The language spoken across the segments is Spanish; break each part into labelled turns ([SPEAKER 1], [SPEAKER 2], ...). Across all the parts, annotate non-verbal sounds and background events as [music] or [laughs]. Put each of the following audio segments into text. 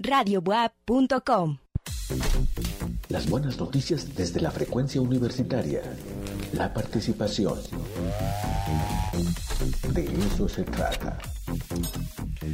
[SPEAKER 1] radiobuap.com.
[SPEAKER 2] Las buenas noticias desde la frecuencia universitaria. La participación. De eso se trata.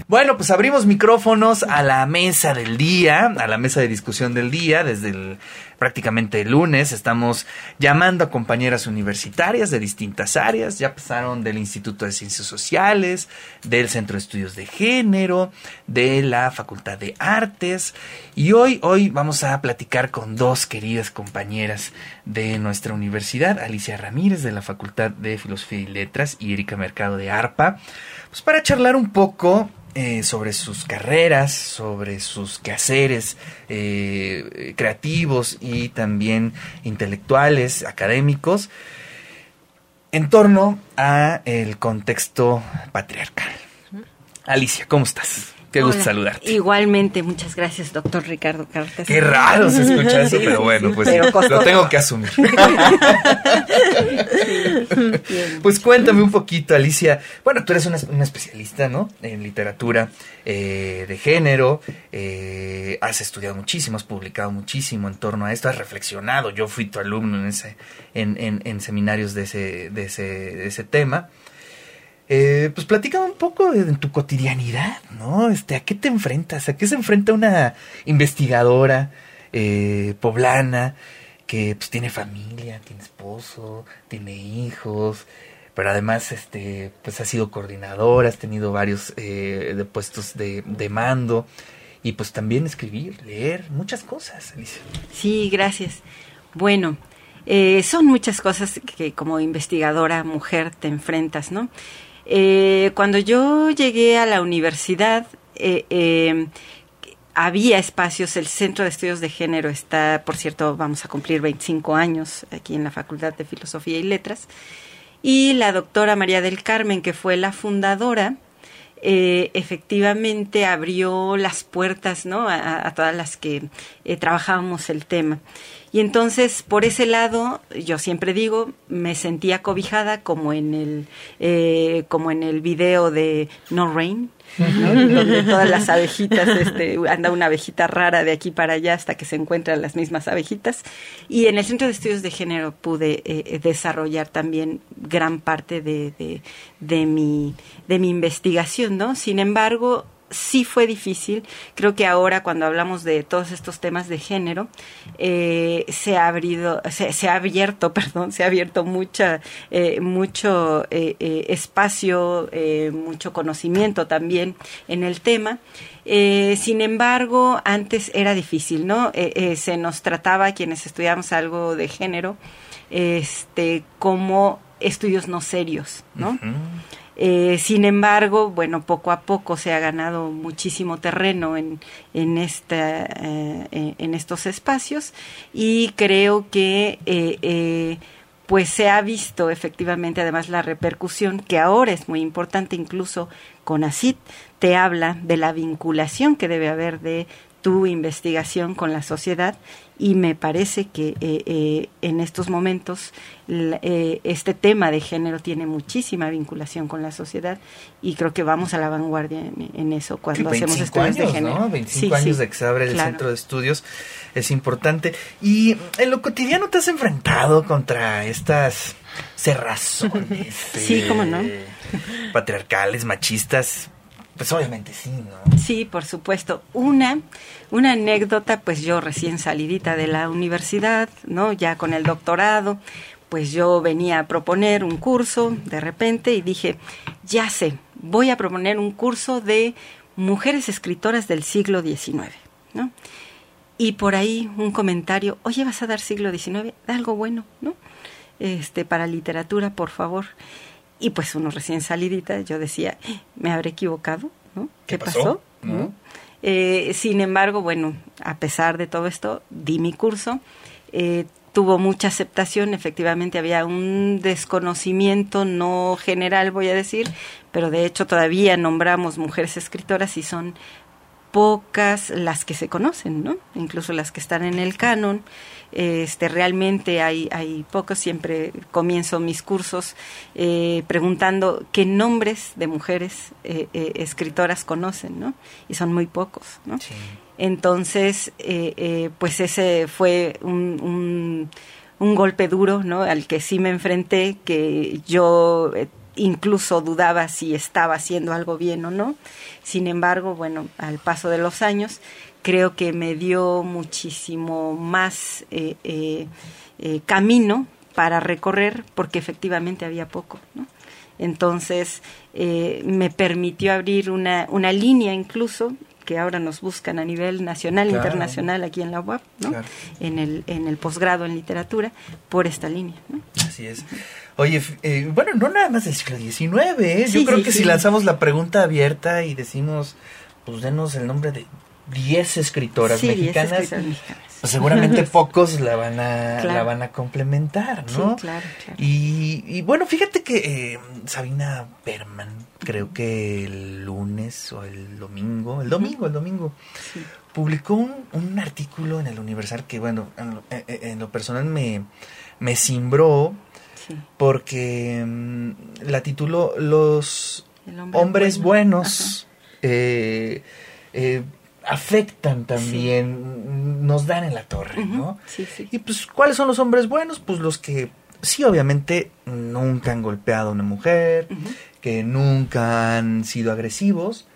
[SPEAKER 3] Bueno, pues abrimos micrófonos a la mesa del día, a la mesa de discusión del día, desde el prácticamente el lunes. Estamos llamando a compañeras universitarias de distintas áreas. Ya pasaron del Instituto de Ciencias Sociales, del Centro de Estudios de Género, de la Facultad de Artes. Y hoy, hoy vamos a platicar con dos queridas compañeras de nuestra universidad, Alicia Ramírez de la Facultad de Filosofía y Letras y Erika Mercado de ARPA, pues para charlar un poco eh, sobre sus carreras, sobre sus quehaceres eh, creativos y también intelectuales, académicos, en torno a el contexto patriarcal. Alicia, ¿cómo estás? Qué gusto saludarte.
[SPEAKER 4] Igualmente, muchas gracias, doctor Ricardo Cartes.
[SPEAKER 3] Qué raro se escucha eso, pero bueno, pues lo tengo que asumir. [laughs] [laughs] pues cuéntame un poquito, Alicia. Bueno, tú eres una, especialista, ¿no? En literatura eh, de género. Eh, has estudiado muchísimo, has publicado muchísimo en torno a esto, has reflexionado. Yo fui tu alumno en ese, en, en, en seminarios de ese, de ese, de ese tema. Eh, pues platica un poco de, tu cotidianidad, ¿no? Este, ¿A qué te enfrentas? ¿A qué se enfrenta una investigadora eh, poblana que pues tiene familia, tiene esposo, tiene hijos, pero además este, pues ha sido coordinadora, has tenido varios eh, de puestos de, de mando y pues también escribir, leer, muchas cosas, Alicia.
[SPEAKER 4] Sí, gracias. Bueno, eh, son muchas cosas que como investigadora mujer te enfrentas, ¿no? Eh, cuando yo llegué a la universidad, eh, eh, había espacios, el Centro de Estudios de Género está, por cierto, vamos a cumplir 25 años aquí en la Facultad de Filosofía y Letras, y la doctora María del Carmen, que fue la fundadora, efectivamente abrió las puertas a, todas las que trabajábamos el tema. Y entonces, por ese lado, yo siempre digo, me sentía cobijada como en el, eh, como en el video de No Rain, donde todas las abejitas, este, anda una abejita rara de aquí para allá hasta que se encuentran las mismas abejitas. Y en el Centro de Estudios de Género pude eh, desarrollar también gran parte de, de, de, mi, de mi investigación, ¿no? Sin embargo, sí fue difícil. Creo que ahora cuando hablamos de todos estos temas de género, eh, se ha abrido, se, ha abierto, [laughs] perdón, se ha abierto mucha, eh, mucho eh, espacio, mucho conocimiento también en el tema. sin embargo, antes era difícil, ¿no? se nos trataba quienes estudiamos algo de género, este, como estudios no serios, ¿no? Eh, sin embargo, bueno, poco a poco se ha ganado muchísimo terreno en, en, esta, eh, en estos espacios y creo que eh, pues se ha visto efectivamente además la repercusión que ahora es muy importante incluso con ACID te habla de la vinculación que debe haber de tu investigación con la sociedad y me parece que eh, eh, en estos momentos eh, este tema de género tiene muchísima vinculación con la sociedad y creo que vamos a la vanguardia en, eso cuando hacemos estudios de género.
[SPEAKER 3] ¿no? 25 años de que se abre el centro de estudios es importante. Y en lo cotidiano te has enfrentado contra estas cerrazones [laughs]
[SPEAKER 4] sí, ¿cómo no?
[SPEAKER 3] patriarcales, machistas, pues obviamente sí, ¿no?
[SPEAKER 4] Sí, por supuesto. Una, una anécdota, pues yo recién salidita de la universidad, ¿no? Ya con el doctorado, pues yo venía a proponer un curso de repente y dije, ya sé, voy a proponer un curso de mujeres escritoras del siglo XIX, ¿no? Y por ahí un comentario, oye, vas a dar siglo XIX, da algo bueno, ¿no? Este, para literatura, por favor. Y pues uno recién salidita, yo decía, me habré equivocado, ¿no? ¿Qué, pasó? Eh, sin embargo, bueno, a pesar de todo esto, di mi curso. Eh, tuvo mucha aceptación, efectivamente había un desconocimiento no general, voy a decir, pero de hecho todavía nombramos mujeres escritoras y son pocas las que se conocen, ¿no? Incluso las que están en el canon. Este, realmente hay, hay pocos, siempre comienzo mis cursos eh, preguntando qué nombres de mujeres eh, eh, escritoras conocen, ¿no? Y son muy pocos, ¿no? Entonces, pues ese fue un, un, golpe duro, ¿no? Al que sí me enfrenté, que yo incluso dudaba si estaba haciendo algo bien o no. Sin embargo, bueno, al paso de los años, creo que me dio muchísimo más eh, eh, eh, camino para recorrer, porque efectivamente había poco, ¿no? Entonces, me permitió abrir una, una línea incluso que ahora nos buscan a nivel nacional, internacional aquí en la UAP, ¿no? En el en el posgrado en literatura por esta línea, ¿no?
[SPEAKER 3] Así es. Oye, eh, bueno, no nada más del siglo XIX, ¿eh? Yo creo que si lanzamos la pregunta abierta y decimos, pues denos el nombre de 10 escritoras mexicanas, pues seguramente [laughs] pocos la van a la van a complementar, ¿no?
[SPEAKER 4] claro, claro.
[SPEAKER 3] Y, y bueno, fíjate que eh, Sabina Berman, creo que el lunes o el domingo, el domingo, el domingo, publicó un, un, artículo en el Universal que, bueno, en lo, en lo personal me, me simbró porque mm, la tituló Los hombres buenos eh, eh, afectan también, nos dan en la torre, ¿no? Y pues, ¿cuáles son los hombres buenos? Pues los que sí, obviamente, nunca han golpeado a una mujer, que nunca han sido agresivos,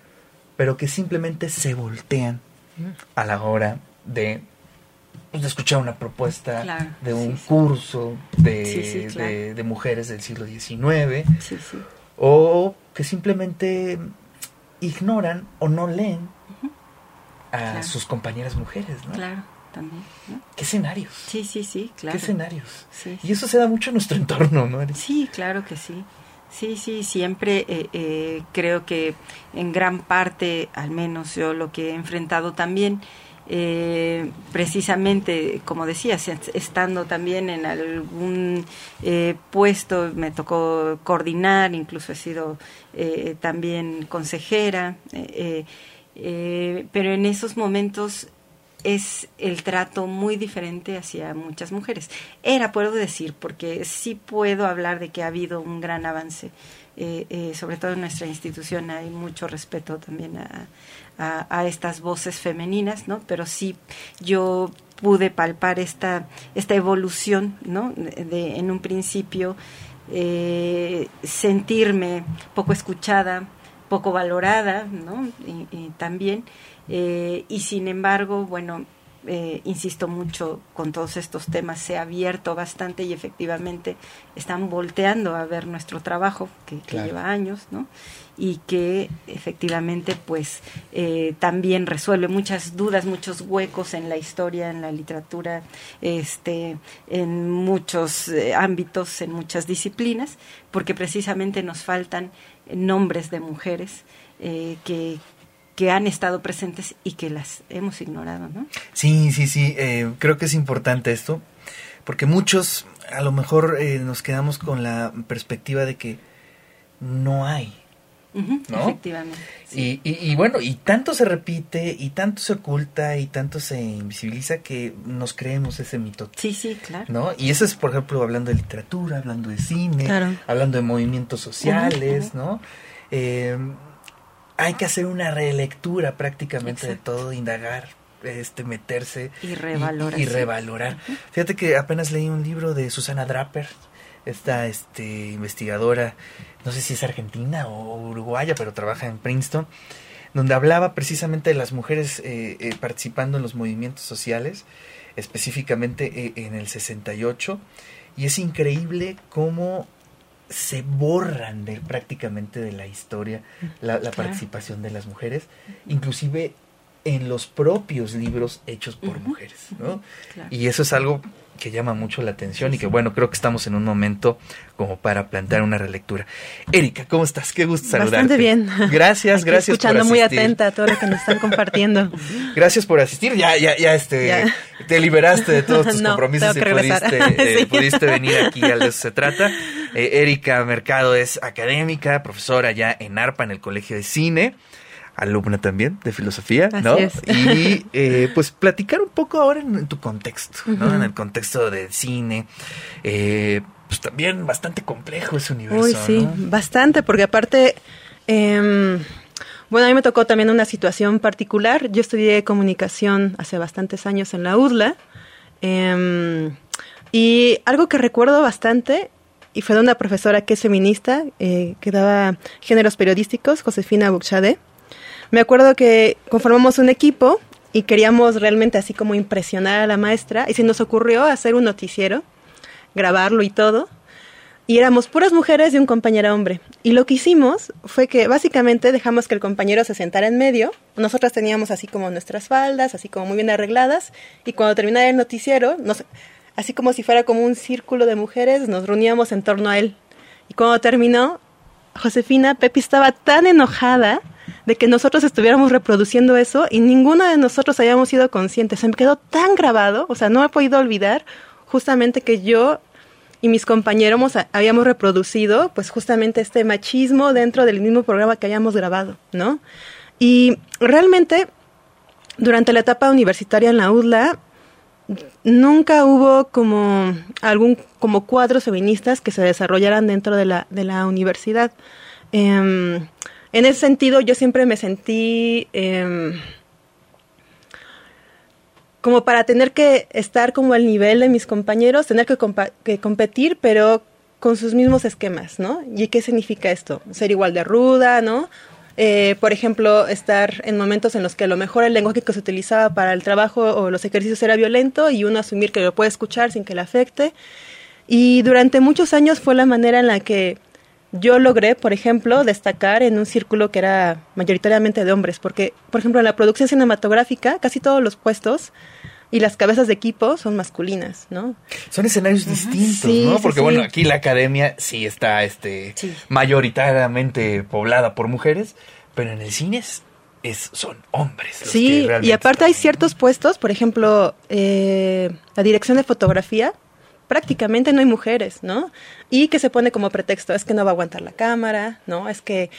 [SPEAKER 3] pero que simplemente se voltean a la hora de pues, de escuchar una propuesta de un curso de, de, mujeres del siglo XIX, o que simplemente ignoran o no leen a sus compañeras mujeres, ¿no?
[SPEAKER 4] Claro, también.
[SPEAKER 3] ¿Qué escenarios?
[SPEAKER 4] Sí, sí, sí, claro.
[SPEAKER 3] ¿Qué escenarios? Y eso se da mucho en nuestro [laughs] entorno, ¿no?
[SPEAKER 4] Sí, claro que sí. Sí, sí, siempre eh, eh, creo que en gran parte, al menos yo lo que he enfrentado también, eh, precisamente, como decías, estando también en algún eh, puesto, me tocó coordinar, incluso he sido eh, también consejera, pero en esos momentos es el trato muy diferente hacia muchas mujeres. Era, puedo decir, porque sí puedo hablar de que ha habido un gran avance, sobre todo en nuestra institución hay mucho respeto también a, a, estas voces femeninas, ¿no? Pero sí yo pude palpar esta, esta evolución, ¿no? De, en un principio eh, sentirme poco escuchada, poco valorada, ¿no? Y, también, eh, y sin embargo, bueno, eh, insisto mucho con todos estos temas, se ha abierto bastante y efectivamente están volteando a ver nuestro trabajo, que, lleva años, ¿no? Y que efectivamente, pues, eh, también resuelve muchas dudas, muchos huecos en la historia, en la literatura, este, en muchos eh, ámbitos, en muchas disciplinas, porque precisamente nos faltan nombres de mujeres que, que han estado presentes y que las hemos ignorado, ¿no?
[SPEAKER 3] Sí, sí, sí, eh, creo que es importante esto, porque muchos a lo mejor eh, nos quedamos con la perspectiva de que no hay. ¿No?
[SPEAKER 4] Efectivamente.
[SPEAKER 3] Y, y, bueno, y tanto se repite, y tanto se oculta, y tanto se invisibiliza que nos creemos ese mito.
[SPEAKER 4] Sí, sí, claro.
[SPEAKER 3] ¿no? Y eso es, por ejemplo, hablando de literatura, hablando de cine, hablando de movimientos sociales, ¿no? Eh, hay que hacer una relectura prácticamente de todo, indagar, este, meterse
[SPEAKER 4] y revalorar.
[SPEAKER 3] Y, revalorar. Fíjate que apenas leí un libro de Susana Draper, esta este, investigadora, no sé si es argentina o uruguaya, pero trabaja en Princeton, donde hablaba precisamente de las mujeres eh, eh, participando en los movimientos sociales, específicamente eh, en el 68, y es increíble cómo se borran de, prácticamente de la historia la, participación de las mujeres, inclusive en los propios libros hechos por mujeres, ¿no? Y eso es algo que llama mucho la atención y que bueno, creo que estamos en un momento como para plantear una relectura. Erika, ¿cómo estás? Qué gusto saludarte.
[SPEAKER 1] Bastante bien.
[SPEAKER 3] Gracias, gracias
[SPEAKER 1] escuchando muy atenta a todo lo que nos están compartiendo. [laughs]
[SPEAKER 3] gracias por asistir. Ya ya ya este te liberaste de todos [laughs] tus compromisos y pudiste, [laughs] eh, pudiste venir aquí al de eso se trata. Eh, Erika Mercado es académica, profesora ya en ARPA en el Colegio de Cine alumna también de filosofía, ¿no? Y eh, pues platicar un poco ahora en, tu contexto, ¿no? En el contexto del cine. Eh, pues también bastante complejo ese universo.
[SPEAKER 1] Uy, sí, bastante, porque aparte, em, bueno, a mí me tocó también una situación particular. Yo estudié comunicación hace bastantes años en la UDLA. Em, y algo que recuerdo bastante, y fue de una profesora que es feminista, eh, que daba géneros periodísticos, Josefina Buchade. Me acuerdo que conformamos un equipo y queríamos realmente así como impresionar a la maestra, y se nos ocurrió hacer un noticiero grabarlo y todo. Y éramos puras mujeres y un compañero hombre. Y lo que hicimos fue que básicamente dejamos que el compañero se sentara en medio. Nosotras teníamos así como nuestras faldas, así como muy bien arregladas. Y cuando terminaba el noticiero, así como si fuera como un círculo de mujeres, nos reuníamos en torno a él. Y cuando terminó, Josefina, Pepi estaba tan enojada de que nosotros estuviéramos reproduciendo eso y ninguno de nosotros habíamos sido conscientes. Se me quedó tan grabado, o sea, no he podido olvidar justamente que yo y mis compañeros habíamos reproducido pues justamente este machismo dentro del mismo programa que habíamos grabado, ¿no? Y realmente durante la etapa universitaria en la UDLA nunca hubo como algún como cuadros feministas que se desarrollaran dentro de la, de la universidad. Em, en ese sentido yo siempre me sentí em, como para tener que estar como al nivel de mis compañeros, tener que, que, competir, pero con sus mismos esquemas, ¿no? ¿Y qué significa esto? Ser igual de ruda, ¿no? Eh, por ejemplo, estar en momentos en los que a lo mejor el lenguaje que se utilizaba para el trabajo o los ejercicios era violento y uno asumir que lo puede escuchar sin que le afecte. Y durante muchos años fue la manera en la que yo logré, por ejemplo, destacar en un círculo que era mayoritariamente de hombres, porque, por ejemplo, en la producción cinematográfica, casi todos los puestos y las cabezas de equipo son masculinas, ¿no?
[SPEAKER 3] Son escenarios distintos, ¿no? Porque bueno, aquí la academia sí está este mayoritariamente poblada por mujeres, pero en el cine es, son hombres.
[SPEAKER 1] sí, y aparte hay ciertos puestos, por ejemplo, eh, la dirección de fotografía, prácticamente no hay mujeres, ¿no? Y que se pone como pretexto, es que no va a aguantar la cámara, ¿no? Es que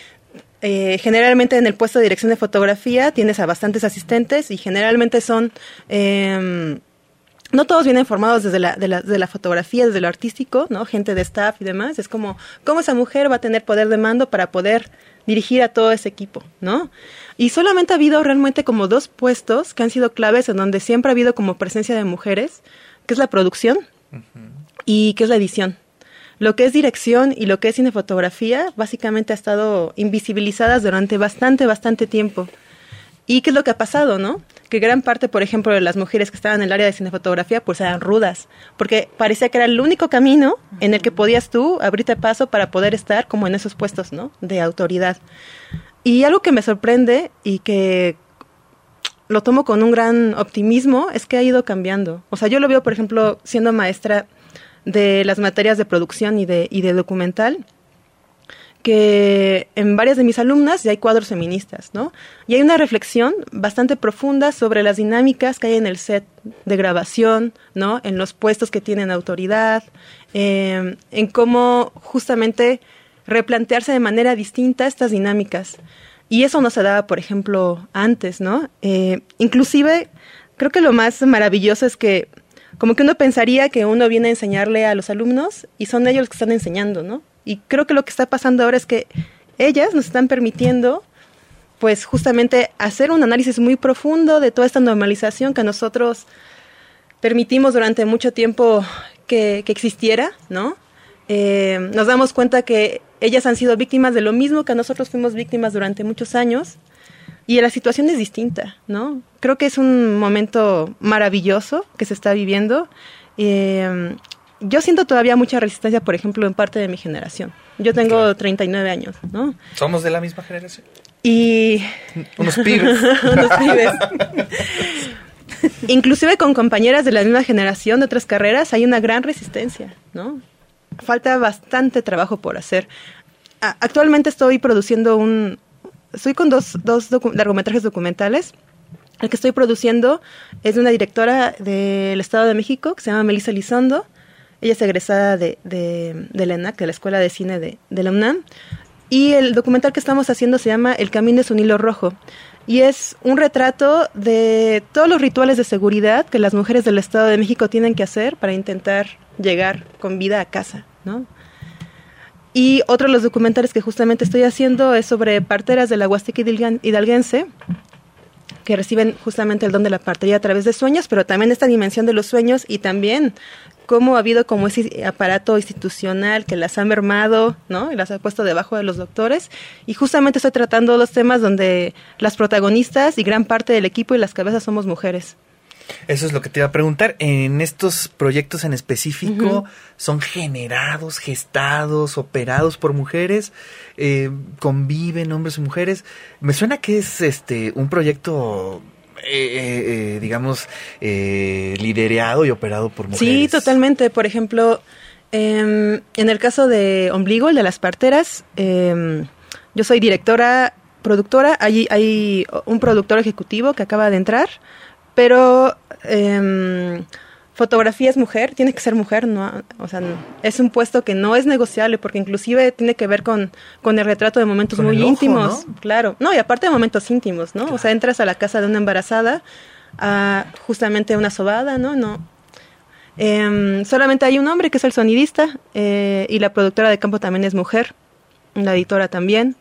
[SPEAKER 1] eh, generalmente en el puesto de dirección de fotografía tienes a bastantes asistentes y generalmente son... Eh, no todos vienen formados desde la, de la, de la fotografía, desde lo artístico, ¿no? Gente de staff y demás. Es como, ¿cómo esa mujer va a tener poder de mando para poder dirigir a todo ese equipo, ¿no? Y solamente ha habido realmente como dos puestos que han sido claves en donde siempre ha habido como presencia de mujeres, que es la producción y que es la edición. Lo que es dirección y lo que es cinefotografía básicamente ha estado invisibilizadas durante bastante, bastante tiempo. ¿Y qué es lo que ha pasado, no? Que gran parte, por ejemplo, de las mujeres que estaban en el área de cinefotografía, pues eran rudas, porque parecía que era el único camino en el que podías tú abrirte paso para poder estar como en esos puestos, ¿no? De autoridad. Y algo que me sorprende y que lo tomo con un gran optimismo es que ha ido cambiando. O sea, yo lo veo, por ejemplo, siendo maestra de las materias de producción y de, documental, que en varias de mis alumnas ya hay cuadros feministas, ¿no? Y hay una reflexión bastante profunda sobre las dinámicas que hay en el set de grabación, ¿no? En los puestos que tienen autoridad, em, en cómo justamente replantearse de manera distinta estas dinámicas. Y eso no se daba, por ejemplo, antes, ¿no? Eh, inclusive, creo que lo más maravilloso es que como que uno pensaría que uno viene a enseñarle a los alumnos y son ellos los que están enseñando, ¿no? Y creo que lo que está pasando ahora es que ellas nos están permitiendo pues justamente hacer un análisis muy profundo de toda esta normalización que nosotros permitimos durante mucho tiempo que, existiera, ¿no? Eh, nos damos cuenta que ellas han sido víctimas de lo mismo que nosotros fuimos víctimas durante muchos años y la situación es distinta, ¿no? Creo que es un momento maravilloso que se está viviendo. Eh, yo siento todavía mucha resistencia, por ejemplo, en parte de mi generación. Yo tengo 39 años, ¿no?
[SPEAKER 3] ¿Somos de la misma generación?
[SPEAKER 1] Y... [laughs]
[SPEAKER 3] Unos pibes. [laughs]
[SPEAKER 1] Unos pibes. [laughs] Inclusive con compañeras de la misma generación de otras carreras hay una gran resistencia, ¿no? Falta bastante trabajo por hacer. Actualmente estoy produciendo un... Estoy con dos, dos largometrajes documentales. El que estoy produciendo es de una directora del Estado de México que se llama Melissa Lizondo. Ella es egresada de, de, de la ENAC, de la Escuela de Cine de, de la UNAM. Y el documental que estamos haciendo se llama El Camino es un hilo rojo. Y es un retrato de todos los rituales de seguridad que las mujeres del Estado de México tienen que hacer para intentar llegar con vida a casa, ¿no? Y otro de los documentales que justamente estoy haciendo es sobre parteras de la Huasteca hidalguense, que reciben justamente el don de la partería a través de sueños, pero también esta dimensión de los sueños y también cómo ha habido como ese aparato institucional que las ha mermado, ¿no? Y las ha puesto debajo de los doctores. Y justamente estoy tratando los temas donde las protagonistas y gran parte del equipo y las cabezas somos mujeres.
[SPEAKER 3] Eso es lo que te iba a preguntar. En estos proyectos en específico, ¿son generados, gestados, operados por mujeres? Eh, ¿Conviven hombres y mujeres? Me suena que es este un proyecto eh, eh, digamos, liderado y operado por mujeres.
[SPEAKER 1] Sí, totalmente. Por ejemplo, em, en el caso de Ombligo, el de las parteras, em, yo soy directora, productora. Hay, hay un productor ejecutivo que acaba de entrar pero eh, fotografía es mujer, tiene que ser mujer, no, o sea, es un puesto que no es negociable porque inclusive tiene que ver con, con el retrato de momentos muy íntimos, claro, no, y aparte de momentos íntimos, ¿no? O sea, entras a la casa de una embarazada, a justamente una sobada, ¿no? No. Em, solamente hay un hombre que es el sonidista eh, y la productora de campo también es mujer, la editora también.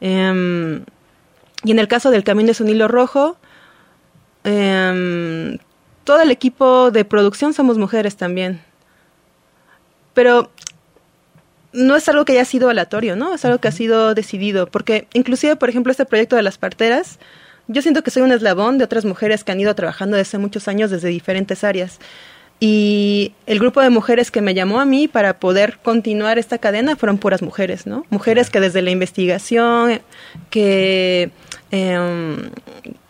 [SPEAKER 1] Em, y en el caso del Camino es un hilo rojo, eh, todo el equipo de producción somos mujeres también. Pero no es algo que haya sido aleatorio, ¿no? Es algo que ha sido decidido. Porque inclusive, por ejemplo, este proyecto de las parteras, yo siento que soy un eslabón de otras mujeres que han ido trabajando desde muchos años desde diferentes áreas. Y el grupo de mujeres que me llamó a mí para poder continuar esta cadena fueron puras mujeres, ¿no? Mujeres que desde la investigación, que eh,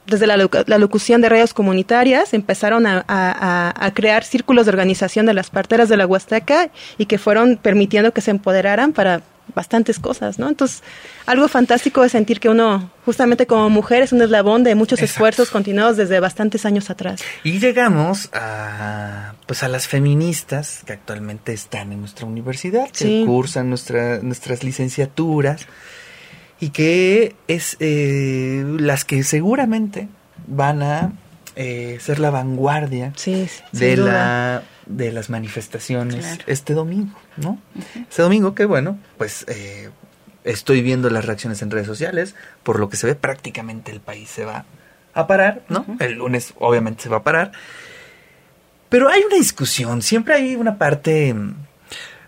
[SPEAKER 1] desde la, locución de radios comunitarias empezaron a, crear círculos de organización de las parteras de la Huasteca y que fueron permitiendo que se empoderaran para bastantes cosas, ¿no? Entonces, algo fantástico es sentir que uno, justamente como mujer, es un eslabón de muchos esfuerzos continuados desde bastantes años atrás.
[SPEAKER 3] Y llegamos a, pues, a las feministas que actualmente están en nuestra universidad, que cursan nuestra, nuestras licenciaturas y que es eh, las que seguramente van a eh, ser la vanguardia de la de las manifestaciones este domingo, ¿no? Este domingo que bueno, pues eh, estoy viendo las reacciones en redes sociales, por lo que se ve prácticamente el país se va a parar, ¿no? El lunes obviamente se va a parar. Pero hay una discusión, siempre hay una parte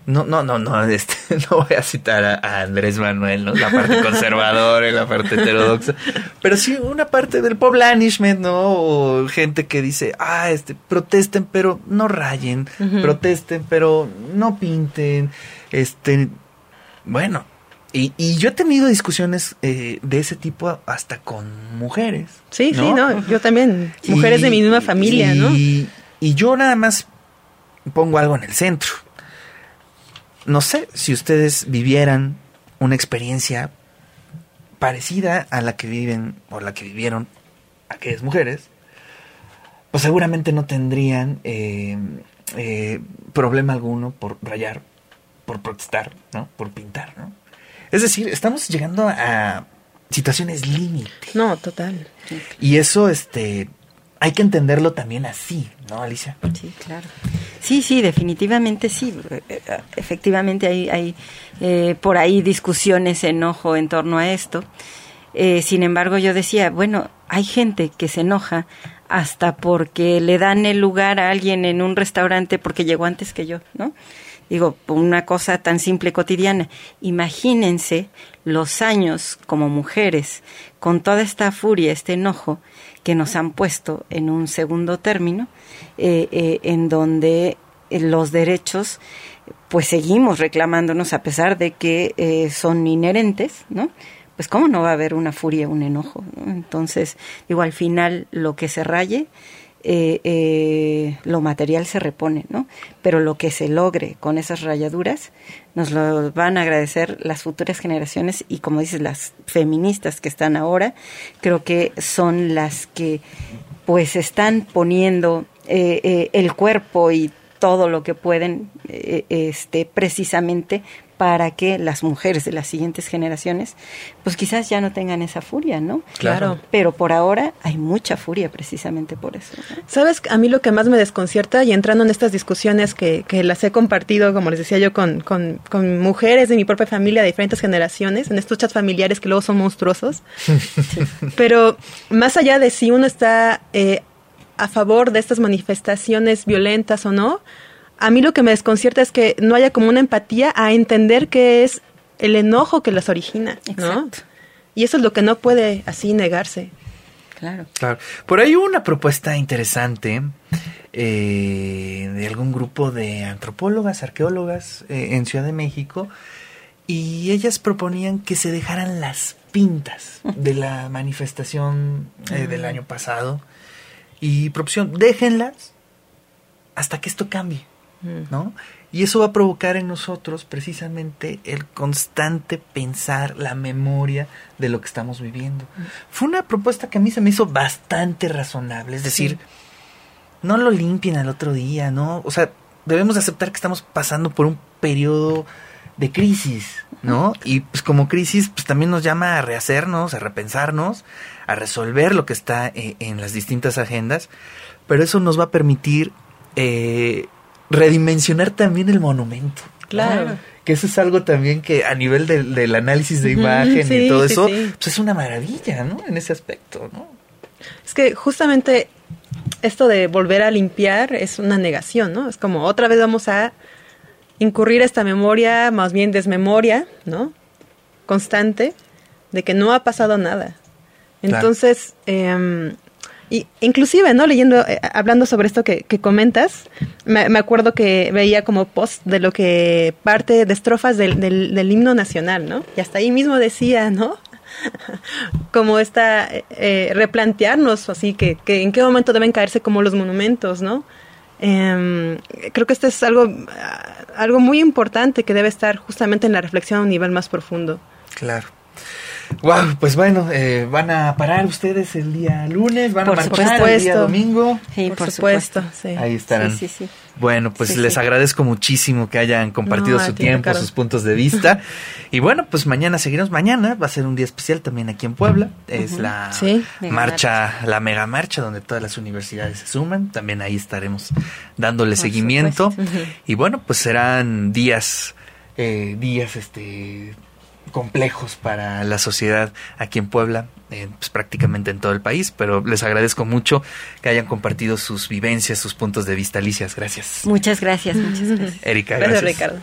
[SPEAKER 3] no, no, no, no, [laughs] este, no voy a citar a, Andrés Manuel, ¿no? La parte conservadora y la parte heterodoxa. Pero sí una parte del poblanishment, ¿no? O gente que dice, ah, este, protesten, pero no rayen. Protesten, pero no pinten. Este, bueno. Y, y yo he tenido discusiones eh, de ese tipo hasta con mujeres.
[SPEAKER 1] Sí, sí, no, yo también. Mujeres de mi misma familia, ¿no?
[SPEAKER 3] Y yo nada más pongo algo en el centro no sé si ustedes vivieran una experiencia parecida a la que viven o la que vivieron aquellas mujeres, pues seguramente no tendrían eh, eh, problema alguno por rayar, por protestar, ¿no? Por pintar, ¿no? Es decir, estamos llegando a situaciones límite.
[SPEAKER 1] No, total.
[SPEAKER 3] Y eso, este, hay que entenderlo también así, ¿no, Alicia?
[SPEAKER 4] Sí, claro. Sí, sí, definitivamente sí. Efectivamente hay, hay eh, por ahí discusiones, enojo en torno a esto. Eh, sin embargo, yo decía, bueno, hay gente que se enoja hasta porque le dan el lugar a alguien en un restaurante porque llegó antes que yo, ¿no? Digo, una cosa tan simple cotidiana. Imagínense los años como mujeres con toda esta furia, este enojo, que nos han puesto en un segundo término, eh, eh, en donde eh, los derechos pues seguimos reclamándonos a pesar de que son inherentes, ¿no? Pues cómo no va a haber una furia, un enojo. Entonces, digo, al final lo que se raye eh, eh, lo material se repone, ¿no? Pero lo que se logre con esas rayaduras nos lo van a agradecer las futuras generaciones y como dices, las feministas que están ahora, creo que son las que pues están poniendo eh, el cuerpo y todo lo que pueden eh, este precisamente para que las mujeres de las siguientes generaciones, pues quizás ya no tengan esa furia, ¿no?
[SPEAKER 1] Claro.
[SPEAKER 4] Pero por ahora hay mucha furia precisamente por eso.
[SPEAKER 1] Sabes, a mí lo que más me desconcierta, y entrando en estas discusiones que, que las he compartido, como les decía yo, con, con, con, mujeres de mi propia familia de diferentes generaciones, en estos chats familiares que luego son monstruosos, [laughs] pero más allá de si uno está eh, a favor de estas manifestaciones violentas o no, a mí lo que me desconcierta es que no haya como una empatía a entender que es el enojo que las origina, ¿no? Y eso es lo que no puede así negarse.
[SPEAKER 4] Claro.
[SPEAKER 3] Claro. Por ahí hubo una propuesta interesante eh, de algún grupo de antropólogas, arqueólogas eh, en Ciudad de México, y ellas proponían que se dejaran las pintas de la manifestación eh, del año pasado y propusieron, déjenlas hasta que esto cambie. ¿no? Y eso va a provocar en nosotros precisamente el constante pensar, la memoria de lo que estamos viviendo. Fue una propuesta que a mí se me hizo bastante razonable, es decir, no lo limpien al otro día, ¿no? O sea, debemos aceptar que estamos pasando por un periodo de crisis, ¿no? Y pues como crisis, pues también nos llama a rehacernos, a repensarnos, a resolver lo que está eh, en las distintas agendas, pero eso nos va a permitir eh, redimensionar también el monumento.
[SPEAKER 1] Claro.
[SPEAKER 3] Que eso es algo también que a nivel del, análisis de imagen y todo eso, pues es una maravilla, ¿no? En ese aspecto, ¿no?
[SPEAKER 1] Es que justamente esto de volver a limpiar es una negación, ¿no? Es como otra vez vamos a incurrir esta memoria, más bien desmemoria, ¿no? Constante, de que no ha pasado nada. Entonces, eh, y inclusive, ¿no? Leyendo, eh, hablando sobre esto que, que comentas, me, me, acuerdo que veía como post de lo que parte de estrofas del, del, del himno nacional, ¿no? Y hasta ahí mismo decía, ¿no? [laughs] como esta, eh, replantearnos, así que, que, en qué momento deben caerse como los monumentos, ¿no? Eh, creo que esto es algo, algo muy importante que debe estar justamente en la reflexión a un nivel más profundo.
[SPEAKER 3] Claro. Wow, pues bueno, eh, van a parar ustedes el día lunes, van
[SPEAKER 1] por
[SPEAKER 3] a marchar supuesto. el día domingo.
[SPEAKER 1] Sí, por, por supuesto. Sí.
[SPEAKER 3] Ahí estarán.
[SPEAKER 4] Sí, sí,
[SPEAKER 3] bueno, pues les agradezco muchísimo que hayan compartido
[SPEAKER 1] No,
[SPEAKER 3] su
[SPEAKER 1] ti,
[SPEAKER 3] tiempo, sus puntos de vista. [laughs] y bueno, pues mañana seguiremos. Mañana va a ser un día especial también aquí en Puebla. Es la
[SPEAKER 1] Sí.
[SPEAKER 4] Mega
[SPEAKER 3] marcha, la mega marcha donde todas las universidades se suman. También ahí estaremos dándole
[SPEAKER 4] Por
[SPEAKER 3] seguimiento. [laughs] Y bueno, pues serán días, eh, días este complejos para la sociedad aquí en Puebla, eh, pues prácticamente en todo el país, pero les agradezco mucho que hayan compartido sus vivencias, sus puntos de vista. Alicias, gracias.
[SPEAKER 4] Muchas gracias, muchas gracias.
[SPEAKER 3] Erika,
[SPEAKER 1] Gracias,
[SPEAKER 3] gracias.
[SPEAKER 1] Ricardo.